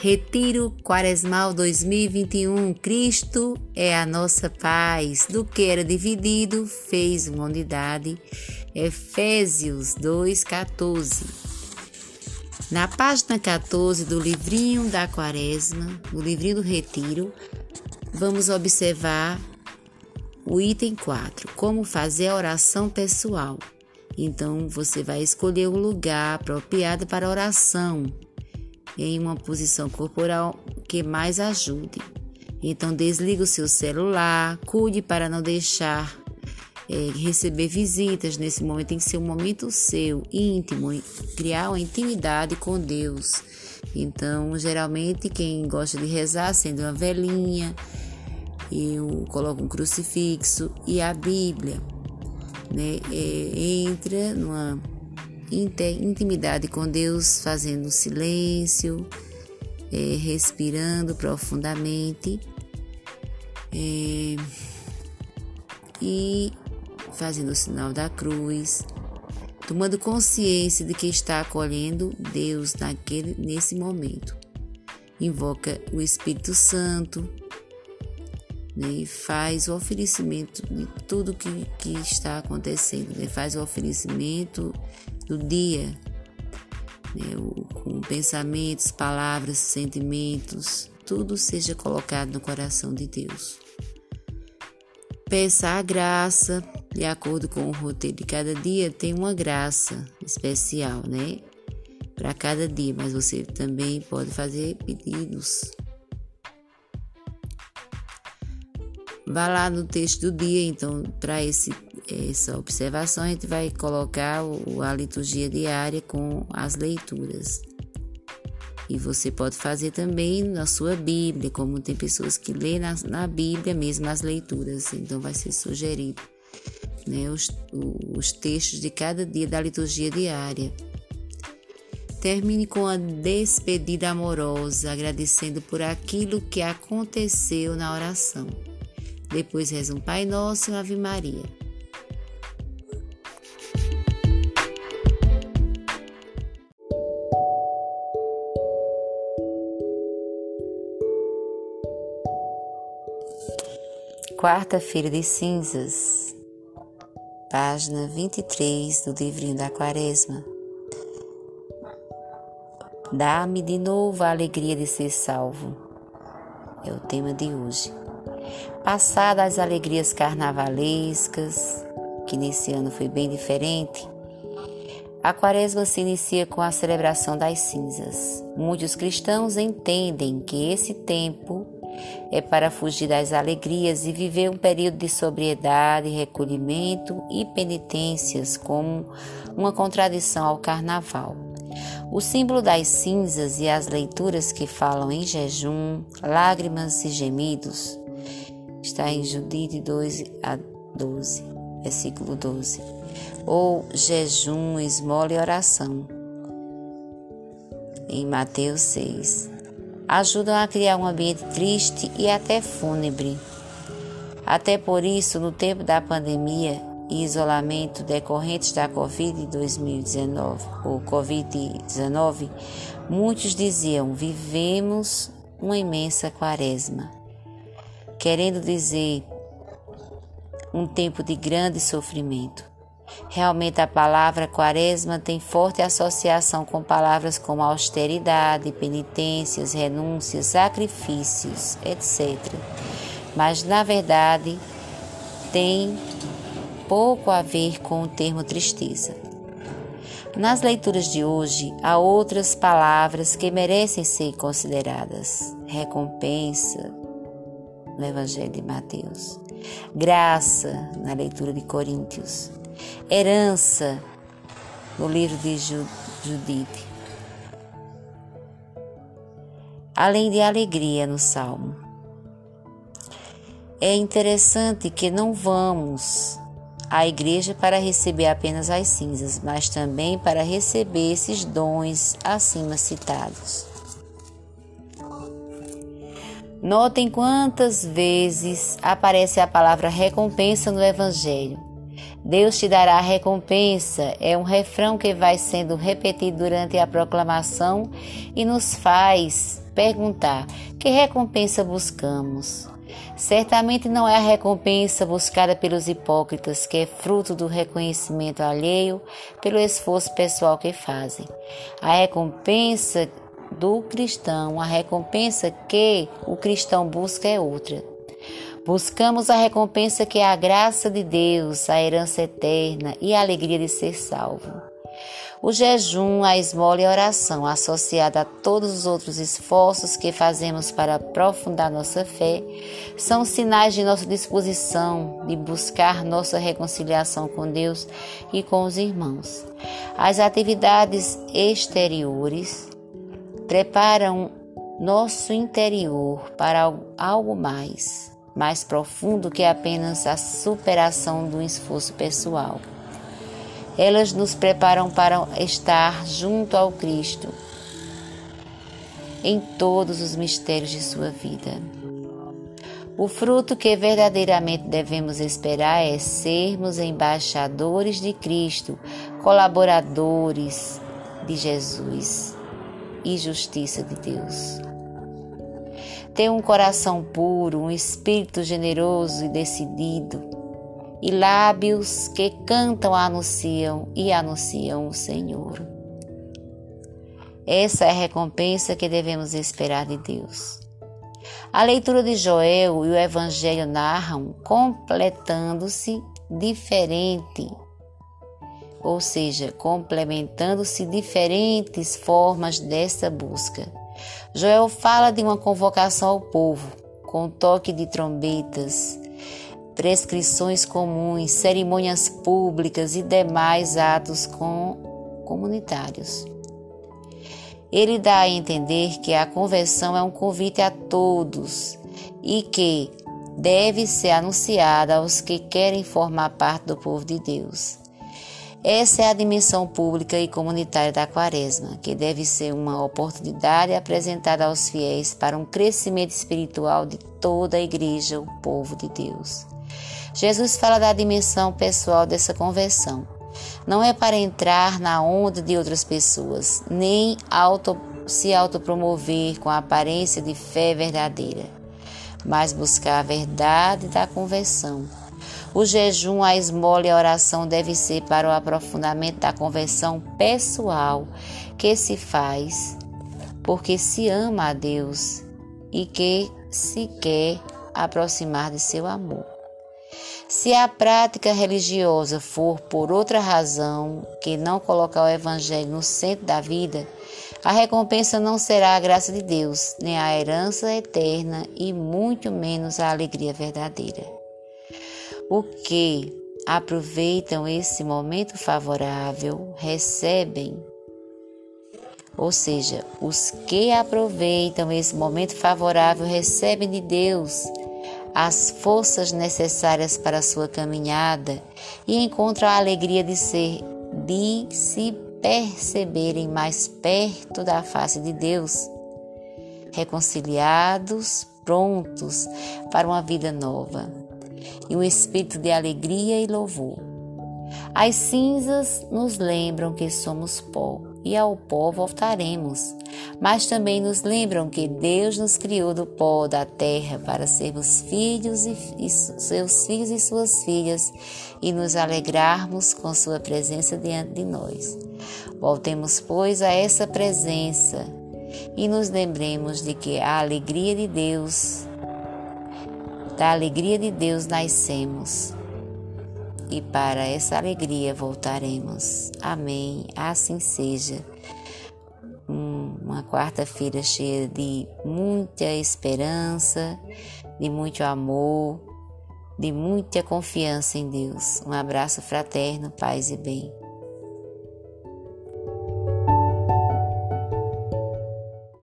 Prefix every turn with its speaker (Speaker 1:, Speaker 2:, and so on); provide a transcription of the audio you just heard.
Speaker 1: Retiro Quaresmal 2021. Cristo é a nossa paz. Do que era dividido, fez uma unidade. Efésios 2:14. Na página 14 do livrinho da Quaresma, do livrinho do Retiro, vamos observar o item 4, como fazer a oração pessoal. Então, você vai escolher o lugar apropriado para oração em uma posição corporal que mais ajude. Então, desliga o seu celular, cuide para não deixar é, receber visitas. Nesse momento tem que ser um momento seu, íntimo, criar uma intimidade com Deus. Então, geralmente, quem gosta de rezar acende uma velinha, eu coloco um crucifixo e a Bíblia. Né? É, entra numa intimidade com Deus, fazendo silêncio, é, respirando profundamente é, e fazendo o sinal da cruz, tomando consciência de que está acolhendo Deus naquele, nesse momento. Invoca o Espírito Santo né, e faz o oferecimento de tudo que, que está acontecendo, né, faz o oferecimento do dia, né, com pensamentos, palavras, sentimentos, tudo seja colocado no coração de Deus. Peça a graça, de acordo com o roteiro de cada dia, tem uma graça especial, né? Para cada dia, mas você também pode fazer pedidos. Vá lá no texto do dia, então, para esse essa observação, a gente vai colocar a liturgia diária com as leituras. E você pode fazer também na sua Bíblia, como tem pessoas que lêem na, na Bíblia mesmo as leituras, então vai ser sugerido né, os, os textos de cada dia da liturgia diária. Termine com a despedida amorosa, agradecendo por aquilo que aconteceu na oração. Depois reza um Pai Nosso e uma Ave Maria. Quarta-feira de Cinzas, página 23 do livrinho da Quaresma. Dá-me de novo a alegria de ser salvo. É o tema de hoje. Passadas as alegrias carnavalescas, que nesse ano foi bem diferente, a quaresma se inicia com a celebração das cinzas. Muitos cristãos entendem que esse tempo é para fugir das alegrias e viver um período de sobriedade, recolhimento e penitências, como uma contradição ao carnaval. O símbolo das cinzas e as leituras que falam em jejum, lágrimas e gemidos está em Judite 2 a 12, versículo 12. Ou jejum, esmola e oração, em Mateus 6 ajudam a criar um ambiente triste e até fúnebre. Até por isso, no tempo da pandemia e isolamento decorrentes da Covid-19 ou Covid-19, muitos diziam: vivemos uma imensa quaresma, querendo dizer um tempo de grande sofrimento. Realmente a palavra quaresma tem forte associação com palavras como austeridade, penitências, renúncias, sacrifícios, etc. Mas na verdade tem pouco a ver com o termo tristeza. Nas leituras de hoje, há outras palavras que merecem ser consideradas: recompensa, no Evangelho de Mateus, graça, na leitura de Coríntios, herança no livro de Judite. Além de alegria no salmo. É interessante que não vamos à igreja para receber apenas as cinzas, mas também para receber esses dons acima citados. Notem quantas vezes aparece a palavra recompensa no Evangelho. Deus te dará recompensa é um refrão que vai sendo repetido durante a proclamação e nos faz perguntar: que recompensa buscamos? Certamente não é a recompensa buscada pelos hipócritas, que é fruto do reconhecimento alheio pelo esforço pessoal que fazem. A recompensa do cristão, a recompensa que o cristão busca é outra. Buscamos a recompensa que é a graça de Deus, a herança eterna e a alegria de ser salvo. O jejum, a esmola e a oração, associada a todos os outros esforços que fazemos para aprofundar nossa fé, são sinais de nossa disposição de buscar nossa reconciliação com Deus e com os irmãos. As atividades exteriores preparam nosso interior para algo mais, mais profundo que apenas a superação do esforço pessoal. Elas nos preparam para estar junto ao Cristo em todos os mistérios de sua vida. O fruto que verdadeiramente devemos esperar é sermos embaixadores de Cristo, colaboradores de Jesus e justiça de Deus. Ter um coração puro, um espírito generoso e decidido, e lábios que cantam, anunciam e anunciam o Senhor. Essa é a recompensa que devemos esperar de Deus. A leitura de Joel e o Evangelho narram completando-se diferente, ou seja, complementando-se diferentes formas dessa busca. Joel fala de uma convocação ao povo, com toque de trombetas, prescrições comuns, cerimônias públicas e demais atos com comunitários. Ele dá a entender que a conversão é um convite a todos e que deve ser anunciada aos que querem formar parte do povo de Deus. Essa é a dimensão pública e comunitária da Quaresma, que deve ser uma oportunidade apresentada aos fiéis para um crescimento espiritual de toda a Igreja, o povo de Deus. Jesus fala da dimensão pessoal dessa conversão. Não é para entrar na onda de outras pessoas, nem auto, se autopromover com a aparência de fé verdadeira, mas buscar a verdade da conversão. O jejum, a esmola e a oração devem ser para o aprofundamento da conversão pessoal que se faz porque se ama a Deus e que se quer aproximar de seu amor. Se a prática religiosa for por outra razão que não colocar o Evangelho no centro da vida, a recompensa não será a graça de Deus, nem a herança eterna e muito menos a alegria verdadeira. O que aproveitam esse momento favorável recebem, ou seja, os que aproveitam esse momento favorável recebem de Deus as forças necessárias para a sua caminhada e encontram a alegria de ser de se perceberem mais perto da face de Deus, reconciliados, prontos para uma vida nova e um espírito de alegria e louvor. As cinzas nos lembram que somos pó e ao pó voltaremos. Mas também nos lembram que Deus nos criou do pó da terra para sermos filhos e, e seus filhos e suas filhas e nos alegrarmos com sua presença diante de nós. Voltemos, pois, a essa presença e nos lembremos de que a alegria de Deus, da alegria de Deus nascemos e para essa alegria voltaremos. Amém. Assim seja. Uma quarta-feira cheia de muita esperança, de muito amor, de muita confiança em Deus. Um abraço fraterno, paz e bem.